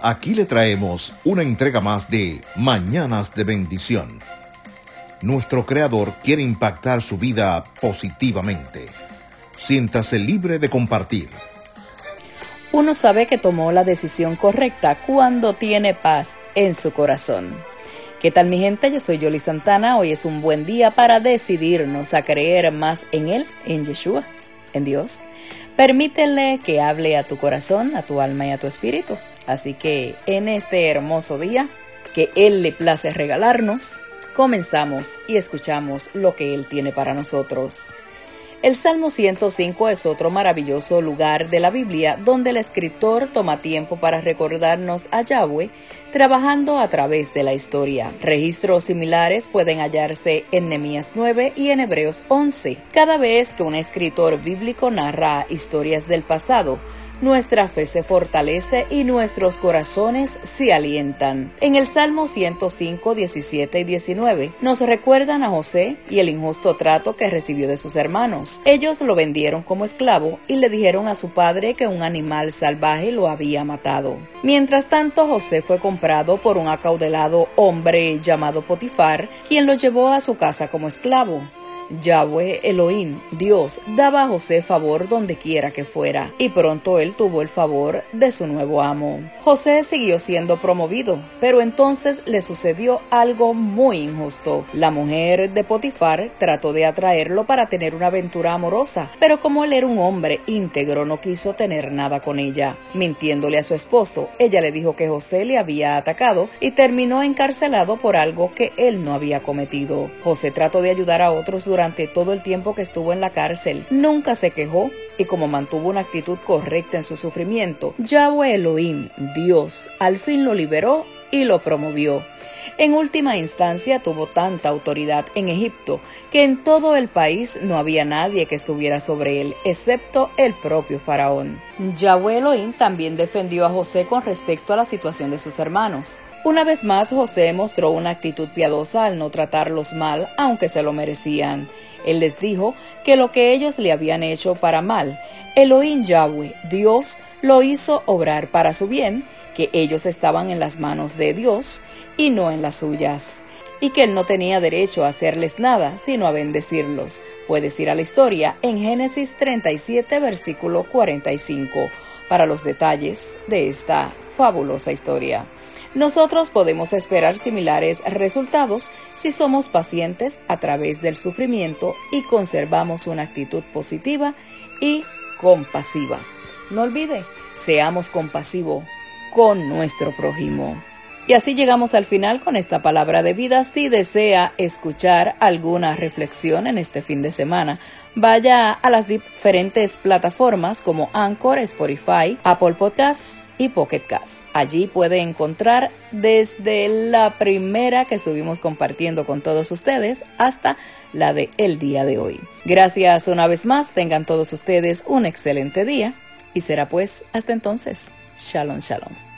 Aquí le traemos una entrega más de Mañanas de Bendición. Nuestro Creador quiere impactar su vida positivamente. Siéntase libre de compartir. Uno sabe que tomó la decisión correcta cuando tiene paz en su corazón. ¿Qué tal mi gente? Yo soy Yoli Santana. Hoy es un buen día para decidirnos a creer más en Él, en Yeshua, en Dios. Permítele que hable a tu corazón, a tu alma y a tu espíritu. Así que en este hermoso día que Él le place regalarnos, comenzamos y escuchamos lo que Él tiene para nosotros. El Salmo 105 es otro maravilloso lugar de la Biblia donde el escritor toma tiempo para recordarnos a Yahweh trabajando a través de la historia. Registros similares pueden hallarse en Nehemías 9 y en Hebreos 11. Cada vez que un escritor bíblico narra historias del pasado, nuestra fe se fortalece y nuestros corazones se alientan. En el Salmo 105, 17 y 19 nos recuerdan a José y el injusto trato que recibió de sus hermanos. Ellos lo vendieron como esclavo y le dijeron a su padre que un animal salvaje lo había matado. Mientras tanto, José fue comprado por un acaudelado hombre llamado Potifar, quien lo llevó a su casa como esclavo. Yahweh Elohim, Dios, daba a José favor donde quiera que fuera, y pronto él tuvo el favor de su nuevo amo. José siguió siendo promovido, pero entonces le sucedió algo muy injusto. La mujer de Potifar trató de atraerlo para tener una aventura amorosa, pero como él era un hombre íntegro no quiso tener nada con ella. Mintiéndole a su esposo, ella le dijo que José le había atacado y terminó encarcelado por algo que él no había cometido. José trató de ayudar a otros durante todo el tiempo que estuvo en la cárcel. Nunca se quejó y como mantuvo una actitud correcta en su sufrimiento, Yahweh Elohim, Dios, al fin lo liberó y lo promovió. En última instancia tuvo tanta autoridad en Egipto que en todo el país no había nadie que estuviera sobre él, excepto el propio faraón. Yahweh Elohim también defendió a José con respecto a la situación de sus hermanos. Una vez más, José mostró una actitud piadosa al no tratarlos mal, aunque se lo merecían. Él les dijo que lo que ellos le habían hecho para mal, Elohim Yahweh, Dios, lo hizo obrar para su bien, que ellos estaban en las manos de Dios y no en las suyas, y que él no tenía derecho a hacerles nada, sino a bendecirlos. Puedes ir a la historia en Génesis 37, versículo 45, para los detalles de esta fabulosa historia. Nosotros podemos esperar similares resultados si somos pacientes a través del sufrimiento y conservamos una actitud positiva y compasiva. No olvide, seamos compasivos con nuestro prójimo. Y así llegamos al final con esta palabra de vida. Si desea escuchar alguna reflexión en este fin de semana, vaya a las diferentes plataformas como Anchor, Spotify, Apple Podcasts y Pocket Cast. Allí puede encontrar desde la primera que estuvimos compartiendo con todos ustedes hasta la de el día de hoy. Gracias una vez más, tengan todos ustedes un excelente día y será pues hasta entonces. Shalom, shalom.